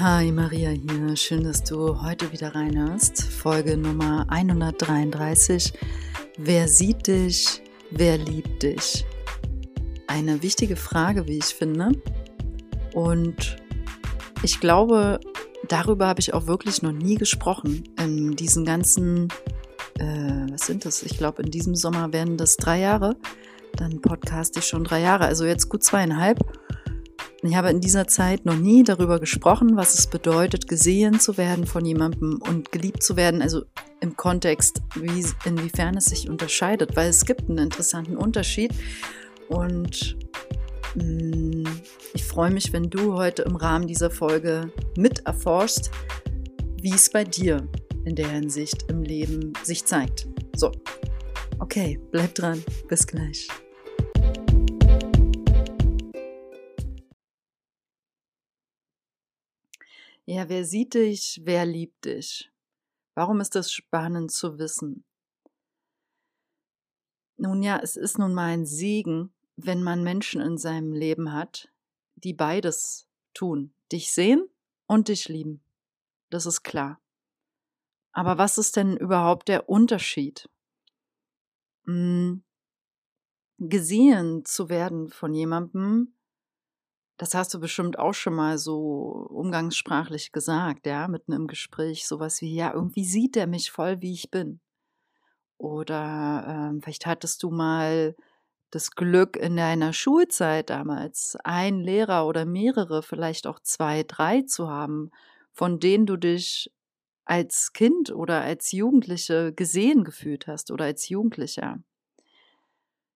Hi Maria hier, schön, dass du heute wieder reinhörst. Folge Nummer 133. Wer sieht dich? Wer liebt dich? Eine wichtige Frage, wie ich finde. Und ich glaube, darüber habe ich auch wirklich noch nie gesprochen. In diesen ganzen, äh, was sind das? Ich glaube, in diesem Sommer werden das drei Jahre. Dann podcast ich schon drei Jahre, also jetzt gut zweieinhalb. Ich habe in dieser Zeit noch nie darüber gesprochen, was es bedeutet, gesehen zu werden von jemandem und geliebt zu werden, also im Kontext, wie, inwiefern es sich unterscheidet, weil es gibt einen interessanten Unterschied. Und mh, mm, ich freue mich, wenn du heute im Rahmen dieser Folge mit erforschst, wie es bei dir in der Hinsicht im Leben sich zeigt. So, okay, bleib dran, bis gleich. Ja, wer sieht dich, wer liebt dich? Warum ist das spannend zu wissen? Nun ja, es ist nun mal ein Segen, wenn man Menschen in seinem Leben hat, die beides tun, dich sehen und dich lieben. Das ist klar. Aber was ist denn überhaupt der Unterschied? Hm, gesehen zu werden von jemandem, das hast du bestimmt auch schon mal so umgangssprachlich gesagt, ja, mitten im Gespräch, sowas wie, ja, irgendwie sieht er mich voll, wie ich bin. Oder ähm, vielleicht hattest du mal das Glück in deiner Schulzeit damals, ein Lehrer oder mehrere, vielleicht auch zwei, drei zu haben, von denen du dich als Kind oder als Jugendliche gesehen gefühlt hast oder als Jugendlicher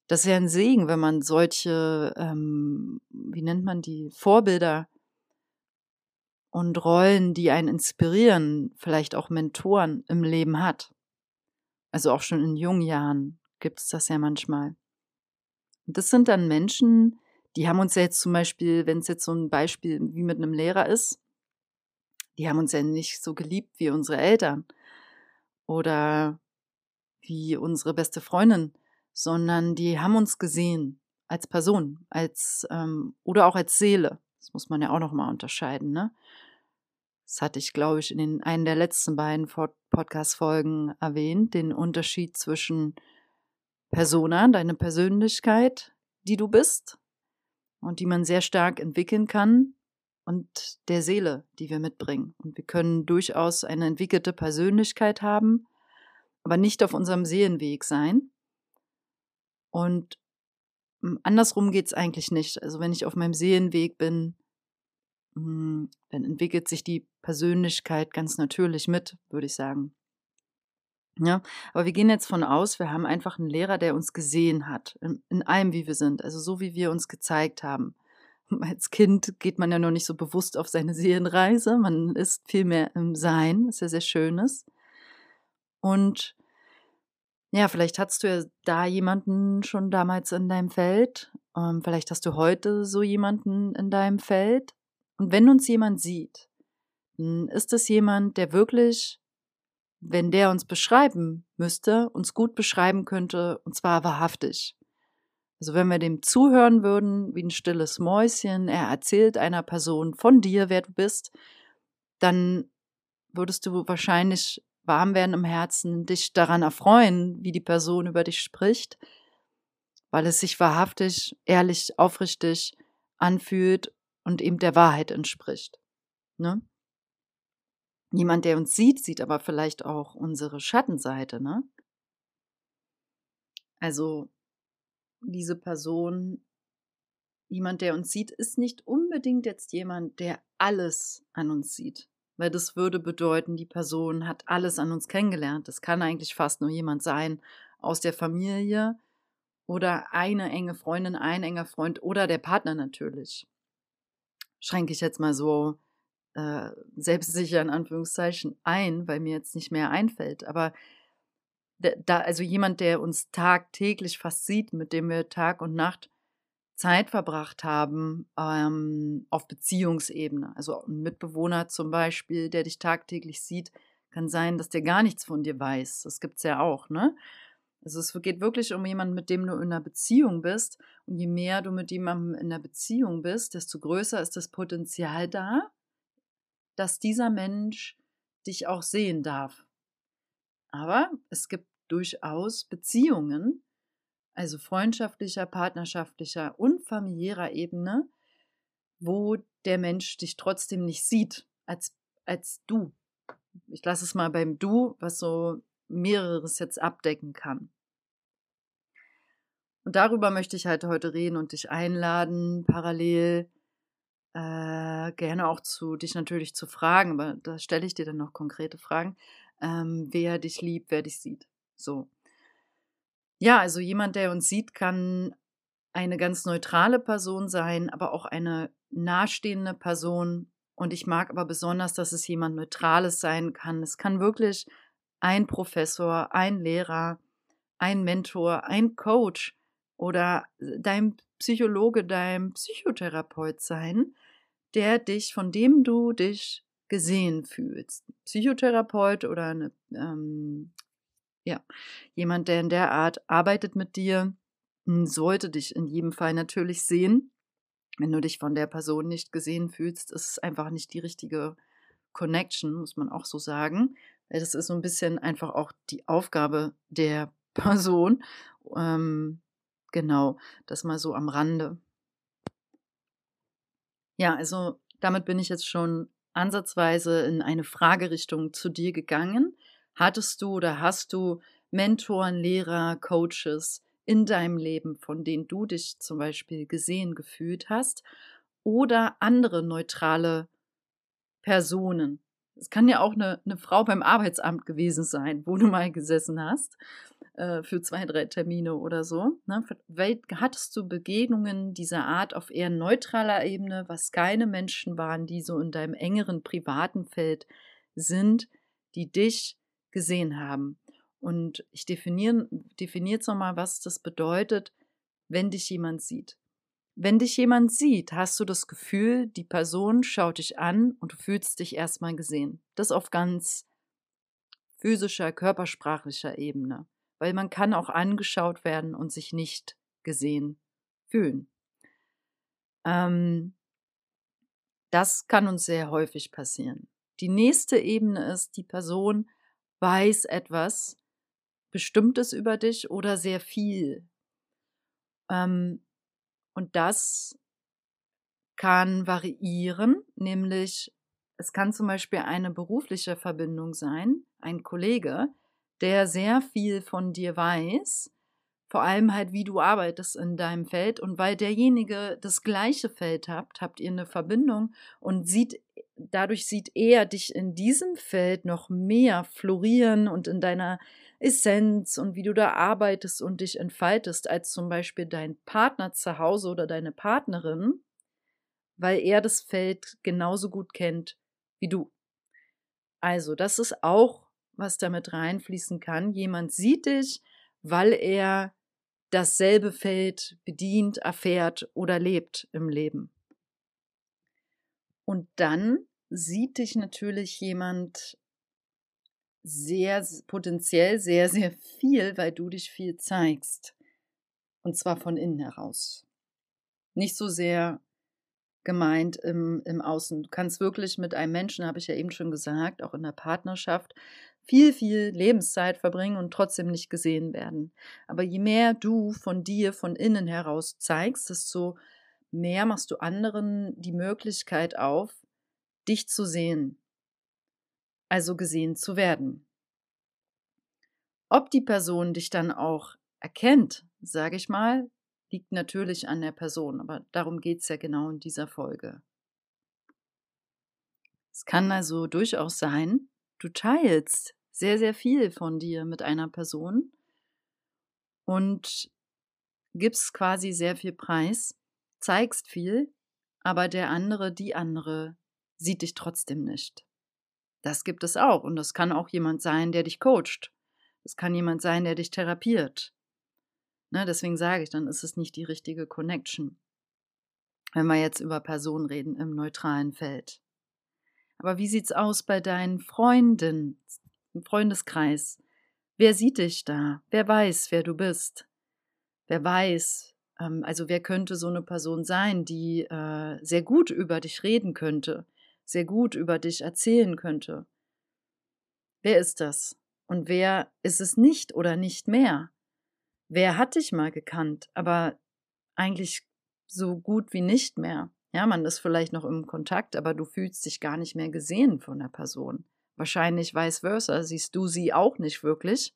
das ist ja ein Segen, wenn man solche, ähm, wie nennt man die, Vorbilder und Rollen, die einen inspirieren, vielleicht auch Mentoren im Leben hat. Also auch schon in jungen Jahren gibt es das ja manchmal. Und das sind dann Menschen, die haben uns ja jetzt zum Beispiel, wenn es jetzt so ein Beispiel wie mit einem Lehrer ist, die haben uns ja nicht so geliebt wie unsere Eltern oder wie unsere beste Freundin sondern die haben uns gesehen als Person, als ähm, oder auch als Seele. Das muss man ja auch noch mal unterscheiden, ne? Das hatte ich, glaube ich, in den, einen der letzten beiden Podcast-Folgen erwähnt, den Unterschied zwischen Persona, deine Persönlichkeit, die du bist und die man sehr stark entwickeln kann, und der Seele, die wir mitbringen. Und wir können durchaus eine entwickelte Persönlichkeit haben, aber nicht auf unserem Seelenweg sein. Und hm, andersrum geht es eigentlich nicht. Also wenn ich auf meinem Seelenweg bin, hm, dann entwickelt sich die Persönlichkeit ganz natürlich mit, würde ich sagen. Ja, aber wir gehen jetzt von aus, wir haben einfach einen Lehrer, der uns gesehen hat, in, in allem, wie wir sind, also so, wie wir uns gezeigt haben. Als Kind geht man ja noch nicht so bewusst auf seine Seelenreise, man ist viel mehr im Sein, was ja sehr schön. Und ja, vielleicht hattest du ja da jemanden schon damals in deinem Feld. Ähm, vielleicht hast du heute so jemanden in deinem Feld. Und wenn uns jemand sieht, ist es jemand, der wirklich, wenn der uns beschreiben müsste, uns gut beschreiben könnte, und zwar wahrhaftig. Also wenn wir dem zuhören würden, wie ein stilles Mäuschen, er erzählt einer Person von dir, wer du bist, dann würdest du wahrscheinlich warm werden im Herzen, dich daran erfreuen, wie die Person über dich spricht, weil es sich wahrhaftig, ehrlich, aufrichtig anfühlt und eben der Wahrheit entspricht. Ne? Jemand, der uns sieht, sieht aber vielleicht auch unsere Schattenseite, ne? Also diese Person, jemand, der uns sieht, ist nicht unbedingt jetzt jemand, der alles an uns sieht weil das würde bedeuten, die Person hat alles an uns kennengelernt. Das kann eigentlich fast nur jemand sein aus der Familie oder eine enge Freundin, ein enger Freund oder der Partner natürlich. Schränke ich jetzt mal so äh, selbstsicher in Anführungszeichen ein, weil mir jetzt nicht mehr einfällt. Aber da, also jemand, der uns tagtäglich fast sieht, mit dem wir Tag und Nacht Zeit verbracht haben ähm, auf Beziehungsebene. Also ein Mitbewohner zum Beispiel, der dich tagtäglich sieht, kann sein, dass der gar nichts von dir weiß. Das gibt es ja auch, ne? Also es geht wirklich um jemanden, mit dem du in einer Beziehung bist. Und je mehr du mit jemandem in einer Beziehung bist, desto größer ist das Potenzial da, dass dieser Mensch dich auch sehen darf. Aber es gibt durchaus Beziehungen, also freundschaftlicher, partnerschaftlicher und familiärer Ebene, wo der Mensch dich trotzdem nicht sieht als, als du. Ich lasse es mal beim Du, was so mehreres jetzt abdecken kann. Und darüber möchte ich halt heute reden und dich einladen, parallel äh, gerne auch zu dich natürlich zu fragen, aber da stelle ich dir dann noch konkrete Fragen, ähm, wer dich liebt, wer dich sieht. So. Ja, also jemand, der uns sieht, kann eine ganz neutrale Person sein, aber auch eine nahestehende Person. Und ich mag aber besonders, dass es jemand Neutrales sein kann. Es kann wirklich ein Professor, ein Lehrer, ein Mentor, ein Coach oder dein Psychologe, dein Psychotherapeut sein, der dich, von dem du dich gesehen fühlst. Psychotherapeut oder eine, ähm, ja, jemand, der in der Art arbeitet mit dir, hm, sollte dich in jedem Fall natürlich sehen. Wenn du dich von der Person nicht gesehen fühlst, ist es einfach nicht die richtige Connection, muss man auch so sagen. Das ist so ein bisschen einfach auch die Aufgabe der Person. Ähm, genau, das mal so am Rande. Ja, also damit bin ich jetzt schon ansatzweise in eine Fragerichtung zu dir gegangen. Hattest du oder hast du Mentoren, Lehrer, Coaches in deinem Leben, von denen du dich zum Beispiel gesehen gefühlt hast? Oder andere neutrale Personen? Es kann ja auch eine, eine Frau beim Arbeitsamt gewesen sein, wo du mal gesessen hast äh, für zwei, drei Termine oder so. Ne? Hattest du Begegnungen dieser Art auf eher neutraler Ebene, was keine Menschen waren, die so in deinem engeren privaten Feld sind, die dich gesehen haben? Und ich definiere definiere jetzt nochmal, was das bedeutet, wenn dich jemand sieht. Wenn dich jemand sieht, hast du das Gefühl, die Person schaut dich an und du fühlst dich erstmal gesehen. Das auf ganz physischer, körpersprachlicher Ebene weil man kann auch angeschaut werden und sich nicht gesehen fühlen. Ähm, das kann uns sehr häufig passieren. Die nächste Ebene ist, die Person weiß etwas Bestimmtes über dich oder sehr viel. Ähm, und das kann variieren, nämlich es kann zum Beispiel eine berufliche Verbindung sein, ein Kollege, der sehr viel von dir weiß, vor allem halt, wie du arbeitest in deinem Feld. Und weil derjenige das gleiche Feld habt, habt ihr eine Verbindung und sieht, dadurch sieht er dich in diesem Feld noch mehr florieren und in deiner Essenz und wie du da arbeitest und dich entfaltest, als zum Beispiel dein Partner zu Hause oder deine Partnerin, weil er das Feld genauso gut kennt wie du. Also, das ist auch was damit reinfließen kann. Jemand sieht dich, weil er dasselbe Feld bedient, erfährt oder lebt im Leben. Und dann sieht dich natürlich jemand sehr potenziell sehr, sehr viel, weil du dich viel zeigst. Und zwar von innen heraus. Nicht so sehr gemeint im, im Außen. Du kannst wirklich mit einem Menschen, habe ich ja eben schon gesagt, auch in der Partnerschaft, viel, viel Lebenszeit verbringen und trotzdem nicht gesehen werden. Aber je mehr du von dir von innen heraus zeigst, desto mehr machst du anderen die Möglichkeit auf, dich zu sehen, also gesehen zu werden. Ob die Person dich dann auch erkennt, sage ich mal, liegt natürlich an der Person, aber darum geht es ja genau in dieser Folge. Es kann also durchaus sein, du teilst sehr, sehr viel von dir mit einer Person und gibst quasi sehr viel Preis, zeigst viel, aber der andere, die andere, sieht dich trotzdem nicht. Das gibt es auch und das kann auch jemand sein, der dich coacht. Das kann jemand sein, der dich therapiert. Ne, deswegen sage ich, dann ist es nicht die richtige Connection. Wenn wir jetzt über Personen reden im neutralen Feld. Aber wie sieht's aus bei deinen Freunden, im Freundeskreis? Wer sieht dich da? Wer weiß, wer du bist? Wer weiß, also wer könnte so eine Person sein, die äh, sehr gut über dich reden könnte, sehr gut über dich erzählen könnte. Wer ist das? Und wer ist es nicht oder nicht mehr? Wer hat dich mal gekannt, aber eigentlich so gut wie nicht mehr? Ja, man ist vielleicht noch im Kontakt, aber du fühlst dich gar nicht mehr gesehen von der Person. Wahrscheinlich vice versa, siehst du sie auch nicht wirklich,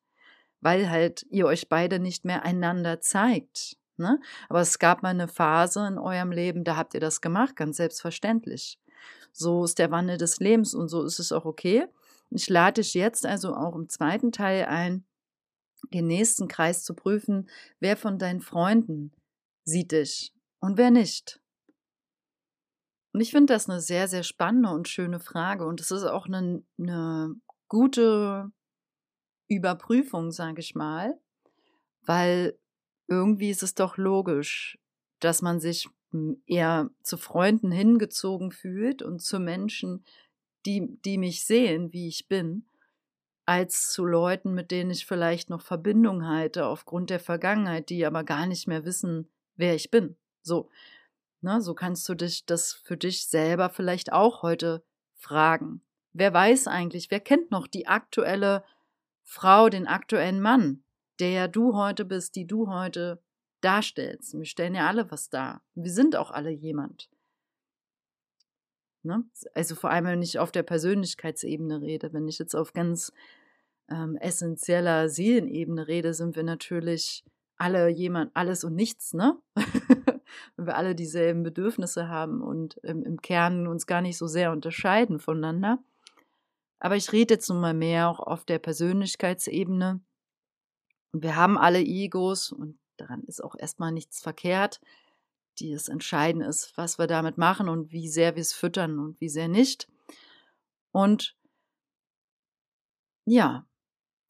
weil halt ihr euch beide nicht mehr einander zeigt. Ne? Aber es gab mal eine Phase in eurem Leben, da habt ihr das gemacht, ganz selbstverständlich. So ist der Wandel des Lebens und so ist es auch okay. Ich lade dich jetzt also auch im zweiten Teil ein, den nächsten Kreis zu prüfen, wer von deinen Freunden sieht dich und wer nicht. Und ich finde das eine sehr, sehr spannende und schöne Frage. Und es ist auch eine, eine gute Überprüfung, sage ich mal, weil irgendwie ist es doch logisch, dass man sich hm, eher zu Freunden hingezogen fühlt und zu Menschen, die, die mich sehen, wie ich bin, als zu Leuten, mit denen ich vielleicht noch Verbindung halte aufgrund der Vergangenheit, die aber gar nicht mehr wissen, wer ich bin. So, ne, so kannst du dich das für dich selber vielleicht auch heute fragen. Wer weiß eigentlich, wer kennt noch die aktuelle Frau, den aktuellen Mann, der du heute bist, die du heute darstellst. Wir stellen ja alle was dar. Wir sind auch alle jemand. Ne? Also vor allem, wenn ich auf der Persönlichkeitsebene rede, wenn ich jetzt auf ganz ähm, essentieller Seelenebene rede, sind wir natürlich alle jemand, alles und nichts, ne? wenn wir alle dieselben Bedürfnisse haben und im, im Kern uns gar nicht so sehr unterscheiden voneinander. Aber ich rede jetzt nun mal mehr auch auf der Persönlichkeitsebene. Und wir haben alle Egos und daran ist auch erstmal nichts verkehrt die es entscheidend ist, was wir damit machen und wie sehr wir es füttern und wie sehr nicht. Und ja,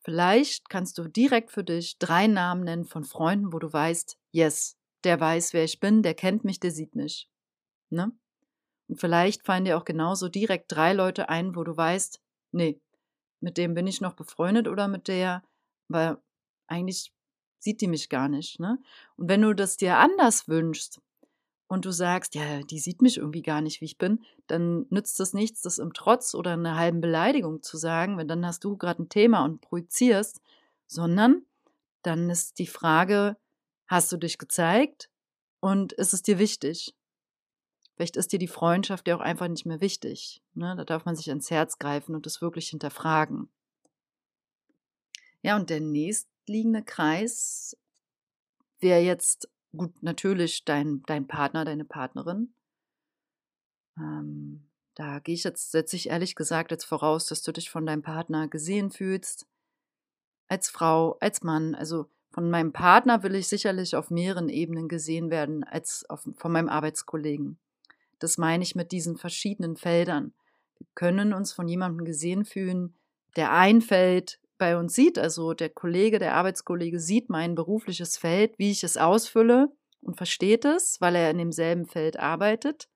vielleicht kannst du direkt für dich drei Namen nennen von Freunden, wo du weißt, yes, der weiß, wer ich bin, der kennt mich, der sieht mich. Ne? Und vielleicht fallen dir auch genauso direkt drei Leute ein, wo du weißt, nee, mit dem bin ich noch befreundet oder mit der, weil eigentlich sieht die mich gar nicht. Ne? Und wenn du das dir anders wünschst, und du sagst, ja, die sieht mich irgendwie gar nicht, wie ich bin, dann nützt es nichts, das im Trotz oder einer halben Beleidigung zu sagen, weil dann hast du gerade ein Thema und projizierst, sondern dann ist die Frage, hast du dich gezeigt und ist es dir wichtig? Vielleicht ist dir die Freundschaft ja auch einfach nicht mehr wichtig. Ne? Da darf man sich ans Herz greifen und es wirklich hinterfragen. Ja, und der nächstliegende Kreis wäre jetzt gut, natürlich dein, dein Partner, deine Partnerin. Ähm, da gehe ich jetzt, setze ich ehrlich gesagt jetzt voraus, dass du dich von deinem Partner gesehen fühlst. Als Frau, als Mann. Also von meinem Partner will ich sicherlich auf mehreren Ebenen gesehen werden als auf, von meinem Arbeitskollegen. Das meine ich mit diesen verschiedenen Feldern. Wir können uns von jemandem gesehen fühlen, der ein Feld bei uns sieht, also der Kollege, der Arbeitskollege sieht mein berufliches Feld, wie ich es ausfülle und versteht es, weil er in demselben Feld arbeitet.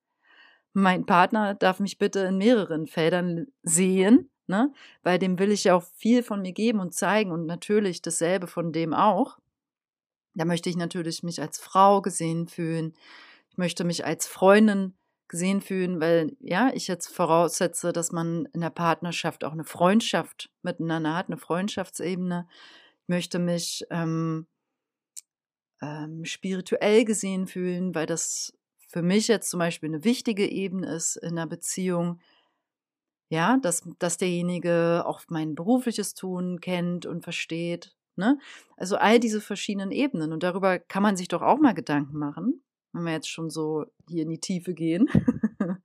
Mein Partner darf mich bitte in mehreren Feldern sehen, ne? weil dem will ich ja auch viel von mir geben und zeigen und natürlich dasselbe von dem auch. Da möchte ich natürlich mich als Frau gesehen fühlen. Ich möchte mich als Freundin gesehen fühlen, weil ja, ich jetzt voraussetze, dass man in der Partnerschaft auch eine Freundschaft miteinander hat, eine Freundschaftsebene. Ich möchte mich ähm, ähm, spirituell gesehen fühlen, weil das für mich jetzt zum Beispiel eine wichtige Ebene ist in einer Beziehung. Ja, dass, dass derjenige auch mein berufliches Tun kennt und versteht. Ne? Also all diese verschiedenen Ebenen. Und darüber kann man sich doch auch mal Gedanken machen wenn wir jetzt schon so hier in die Tiefe gehen.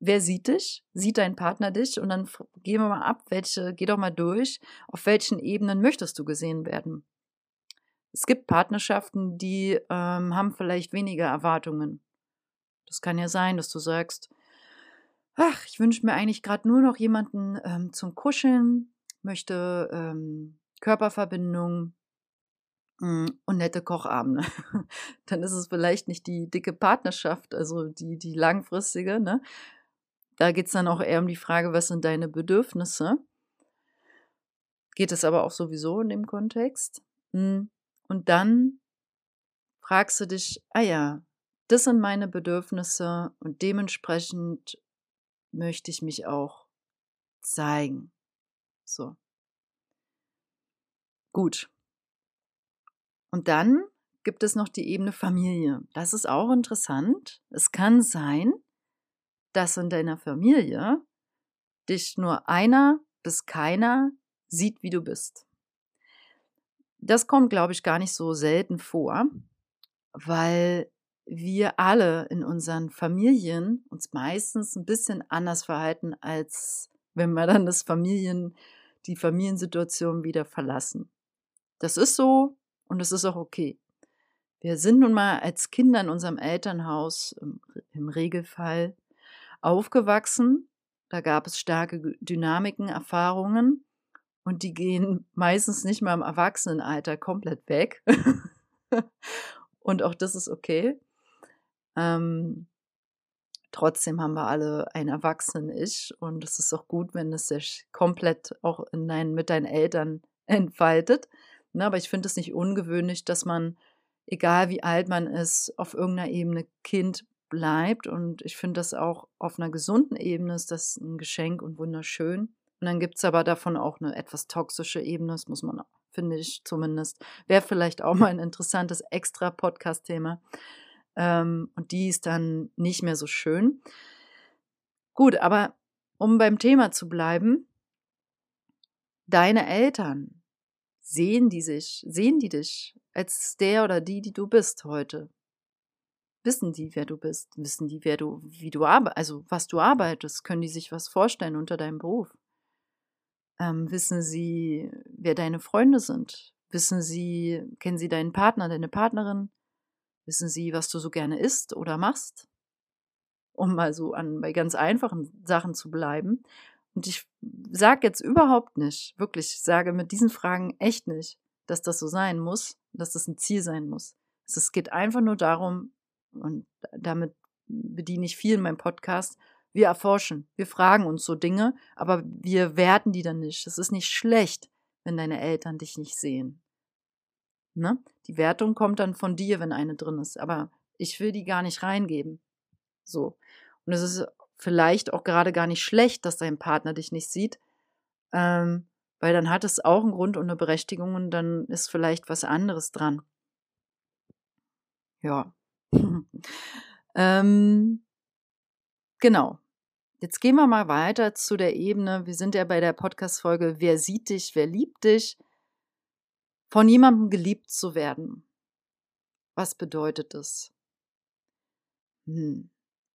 Wer sieht dich? Sieht dein Partner dich? Und dann gehen wir mal ab, welche, geh doch mal durch, auf welchen Ebenen möchtest du gesehen werden? Es gibt Partnerschaften, die ähm, haben vielleicht weniger Erwartungen. Das kann ja sein, dass du sagst, ach, ich wünsche mir eigentlich gerade nur noch jemanden ähm, zum Kuscheln, möchte ähm, Körperverbindung, und nette Kochabende. Dann ist es vielleicht nicht die dicke Partnerschaft, also die, die langfristige. Ne? Da geht es dann auch eher um die Frage, was sind deine Bedürfnisse? Geht es aber auch sowieso in dem Kontext. Hm, und dann fragst du dich, ah ja, das sind meine Bedürfnisse und dementsprechend möchte ich mich auch zeigen. So. Gut. Und dann gibt es noch die Ebene Familie. Das ist auch interessant. Es kann sein, dass in deiner Familie dich nur einer bis keiner sieht, wie du bist. Das kommt, glaube ich, gar nicht so selten vor, weil wir alle in unseren Familien uns meistens ein bisschen anders verhalten, als wenn wir dann das Familien, die Familiensituation wieder verlassen. Das ist so und es ist auch okay. Wir sind nun mal als Kinder in unserem Elternhaus im, im Regelfall aufgewachsen. Da gab es starke Dynamiken, Erfahrungen und die gehen meistens nicht mal im Erwachsenenalter komplett weg. und auch das ist okay. Ähm, trotzdem haben wir alle ein Erwachsenen-Ich und es ist auch gut, wenn es sich komplett auch in dein, mit deinen Eltern entfaltet. Ne, aber ich finde es nicht ungewöhnlich, dass man, egal wie alt man ist, auf irgendeiner Ebene Kind bleibt. Und ich finde das auch auf einer gesunden Ebene ist das ein Geschenk und wunderschön. Und dann gibt es aber davon auch eine etwas toxische Ebene, das muss man, finde ich zumindest. Wäre vielleicht auch mal ein interessantes extra Podcast-Thema. Ähm, und die ist dann nicht mehr so schön. Gut, aber um beim Thema zu bleiben, deine Eltern, sehen die sich, sehen die dich als der oder die, die du bist heute? Wissen die, wer du bist? Wissen die, wer du, wie du arbeitest, also was du arbeitest? Können die sich was vorstellen unter deinem Beruf? Ähm, wissen sie, wer deine Freunde sind? Wissen sie, kennen sie deinen Partner, deine Partnerin? Wissen Sie, was du so gerne isst oder machst? Um mal so an bei ganz einfachen Sachen zu bleiben. Und ich sage jetzt überhaupt nicht, wirklich, sage mit diesen Fragen echt nicht, dass das so sein muss, dass das ein Ziel sein muss. Es geht einfach nur darum, und damit bediene ich viel in meinem Podcast, wir erforschen, wir fragen uns so Dinge, aber wir werten die dann nicht. Es ist nicht schlecht, wenn deine Eltern dich nicht sehen. Ne? Die Wertung kommt dann von dir, wenn eine drin ist. Aber ich will die gar nicht reingeben. So. Und es ist vielleicht auch gerade gar nicht schlecht, dass dein Partner dich nicht sieht. Ähm, weil dann hat es auch einen Grund und eine Berechtigung und dann ist vielleicht was anderes dran. Ja. ähm, genau. Jetzt gehen wir mal weiter zu der Ebene. Wir sind ja bei der Podcast-Folge Wer sieht dich, wer liebt dich? Von jemandem geliebt zu werden. Was bedeutet das? Hm.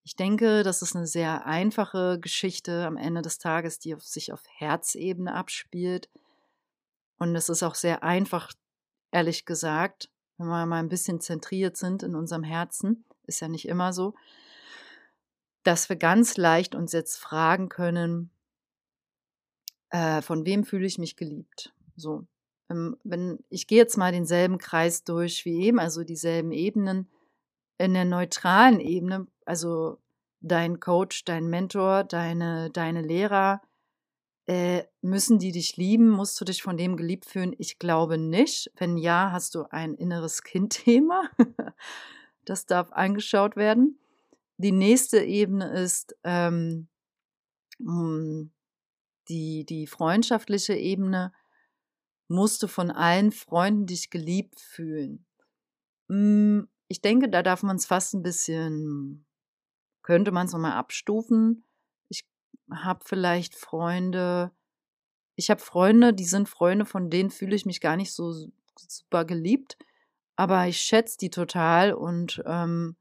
Ich denke, das ist eine sehr einfache Geschichte am Ende des Tages, die auf sich auf Herzebene abspielt. Und es ist auch sehr einfach, ehrlich gesagt, wenn wir mal ein bisschen zentriert sind in unserem Herzen, ist ja nicht immer so, dass wir ganz leicht uns jetzt fragen können, äh, von wem fühle ich mich geliebt? So, ähm, wenn ich gehe jetzt mal denselben Kreis durch wie eben, also dieselben Ebenen, in der neutralen Ebene, also dein Coach, dein Mentor, deine, deine Lehrer, äh, müssen die dich lieben? Musst du dich von dem geliebt fühlen? Ich glaube nicht. Wenn ja, hast du ein inneres Kindthema. das darf angeschaut werden. Die nächste Ebene ist ähm, hm, die, die freundschaftliche Ebene musst du von allen Freunden dich geliebt fühlen. Hm, ich denke, da darf man es fast ein bisschen, könnte man es nochmal abstufen. Ich habe vielleicht Freunde, ich habe Freunde, die sind Freunde, von denen fühle ich mich gar nicht so super geliebt, aber ich schätze die total und ähm,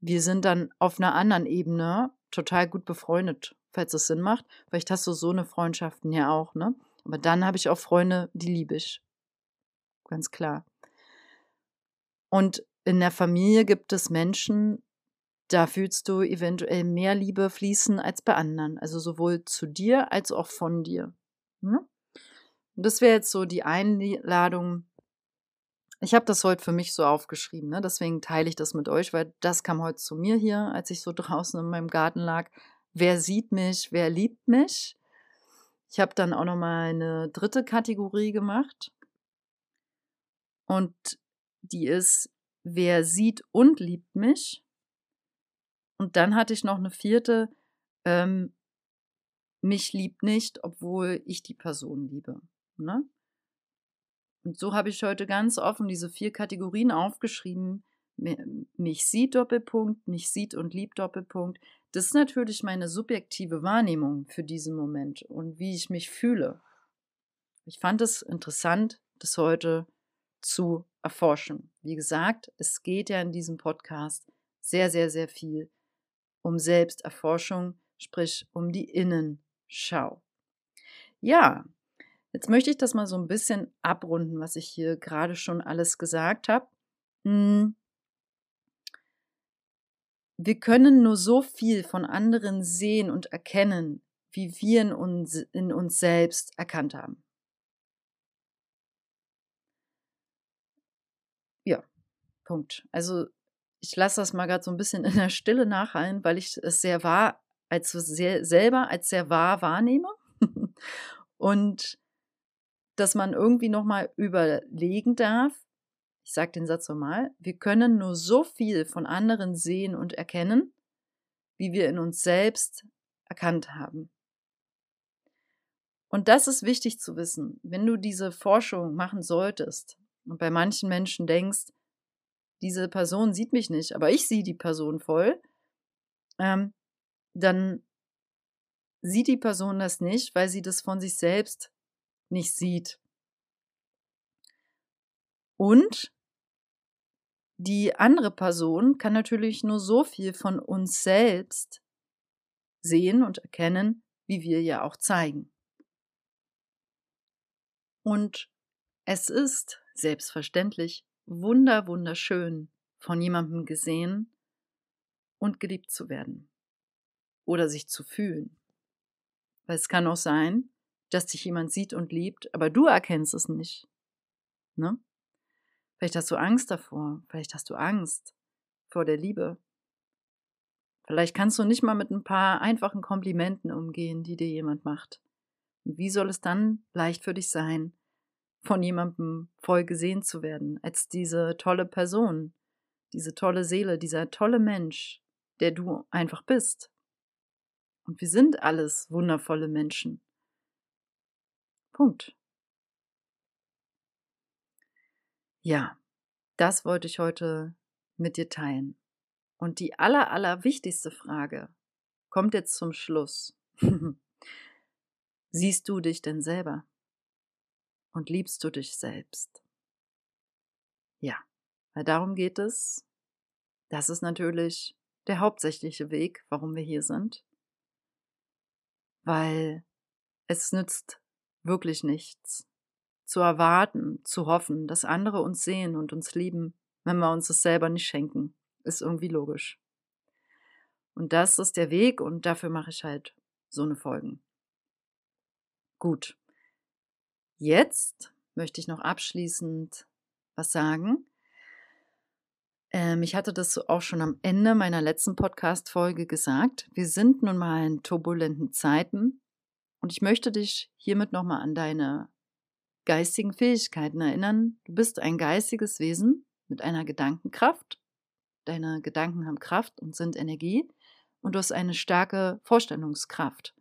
wir sind dann auf einer anderen Ebene total gut befreundet, falls es Sinn macht. Vielleicht hast du so eine Freundschaften ja auch, ne? Aber dann habe ich auch Freunde, die liebe ich. Ganz klar. Und in der Familie gibt es Menschen, da fühlst du eventuell mehr Liebe fließen als bei anderen. Also sowohl zu dir als auch von dir. Hm? Und das wäre jetzt so die Einladung. Ich habe das heute für mich so aufgeschrieben, ne? deswegen teile ich das mit euch, weil das kam heute zu mir hier, als ich so draußen in meinem Garten lag. Wer sieht mich, wer liebt mich? Ich habe dann auch noch mal eine dritte Kategorie gemacht. Und die ist, wer sieht und liebt mich. Und dann hatte ich noch eine vierte, ähm, mich liebt nicht, obwohl ich die Person liebe. Ne? Und so habe ich heute ganz offen diese vier Kategorien aufgeschrieben. Mich sieht Doppelpunkt, mich sieht und liebt Doppelpunkt. Das ist natürlich meine subjektive Wahrnehmung für diesen Moment und wie ich mich fühle. Ich fand es interessant, das heute zu erforschen. Wie gesagt, es geht ja in diesem Podcast sehr, sehr, sehr viel um Selbsterforschung, sprich um die Innenschau. Ja, jetzt möchte ich das mal so ein bisschen abrunden, was ich hier gerade schon alles gesagt habe. Hm. Wir können nur so viel von anderen sehen und erkennen, wie wir in uns, in uns selbst erkannt haben. Ja, Punkt. Also ich lasse das mal gerade so ein bisschen in der Stille nachhallen, weil ich es sehr wahr, als sehr, selber als sehr wahr wahrnehme. und dass man irgendwie nochmal überlegen darf, ich sage den Satz nochmal, wir können nur so viel von anderen sehen und erkennen, wie wir in uns selbst erkannt haben. Und das ist wichtig zu wissen. Wenn du diese Forschung machen solltest und bei manchen Menschen denkst, diese Person sieht mich nicht, aber ich sehe die Person voll, ähm, dann sieht die Person das nicht, weil sie das von sich selbst nicht sieht. Und die andere Person kann natürlich nur so viel von uns selbst sehen und erkennen, wie wir ja auch zeigen. Und es ist selbstverständlich wunder, wunderschön, von jemandem gesehen und geliebt zu werden. Oder sich zu fühlen. Weil es kann auch sein, dass dich jemand sieht und liebt, aber du erkennst es nicht. Ne? Vielleicht hast du Angst davor, vielleicht hast du Angst vor der Liebe. Vielleicht kannst du nicht mal mit ein paar einfachen Komplimenten umgehen, die dir jemand macht. Und wie soll es dann leicht für dich sein, von jemandem voll gesehen zu werden, als diese tolle Person, diese tolle Seele, dieser tolle Mensch, der du einfach bist. Und wir sind alles wundervolle Menschen. Punkt. Ja, das wollte ich heute mit dir teilen. Und die aller, aller wichtigste Frage kommt jetzt zum Schluss. Siehst du dich denn selber? Und liebst du dich selbst? Ja, weil darum geht es. Das ist natürlich der hauptsächliche Weg, warum wir hier sind. Weil es nützt wirklich nichts, zu erwarten, zu hoffen, dass andere uns sehen und uns lieben, wenn wir uns es selber nicht schenken. Ist irgendwie logisch. Und das ist der Weg und dafür mache ich halt so eine Folgen. Gut. Jetzt möchte ich noch abschließend was sagen. Ähm, ich hatte das auch schon am Ende meiner letzten Podcast-Folge gesagt. Wir sind nun mal in turbulenten Zeiten und ich möchte dich hiermit nochmal an deine geistigen Fähigkeiten erinnern. Du bist ein geistiges Wesen mit einer Gedankenkraft. Deine Gedanken haben Kraft und sind Energie und du hast eine starke Vorstellungskraft.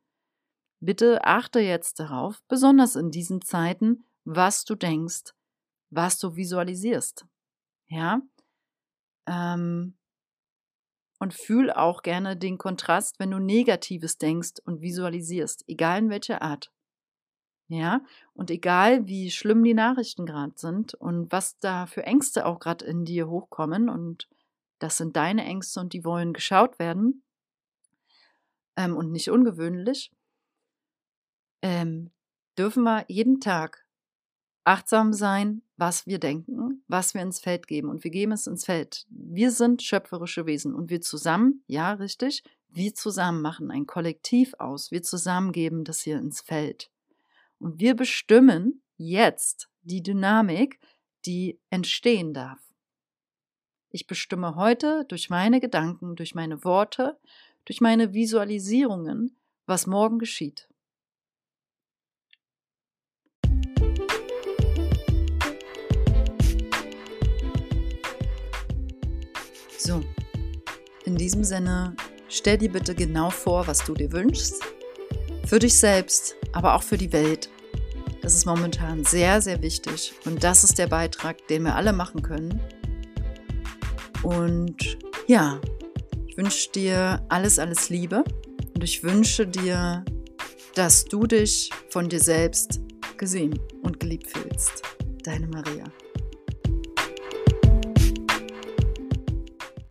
Bitte achte jetzt darauf, besonders in diesen Zeiten, was du denkst, was du visualisierst. Ja? Ähm, und fühl auch gerne den Kontrast, wenn du Negatives denkst und visualisierst, egal in welcher Art. Ja, und egal wie schlimm die Nachrichten gerade sind und was da für Ängste auch gerade in dir hochkommen, und das sind deine Ängste und die wollen geschaut werden ähm, und nicht ungewöhnlich, ähm, dürfen wir jeden Tag achtsam sein, was wir denken, was wir ins Feld geben. Und wir geben es ins Feld. Wir sind schöpferische Wesen und wir zusammen, ja, richtig, wir zusammen machen ein Kollektiv aus. Wir zusammen geben das hier ins Feld. Und wir bestimmen jetzt die Dynamik, die entstehen darf. Ich bestimme heute durch meine Gedanken, durch meine Worte, durch meine Visualisierungen, was morgen geschieht. So, in diesem Sinne, stell dir bitte genau vor, was du dir wünschst. Für dich selbst, aber auch für die Welt. Das ist momentan sehr, sehr wichtig. Und das ist der Beitrag, den wir alle machen können. Und ja, ich wünsche dir alles, alles Liebe. Und ich wünsche dir, dass du dich von dir selbst gesehen und geliebt fühlst. Deine Maria.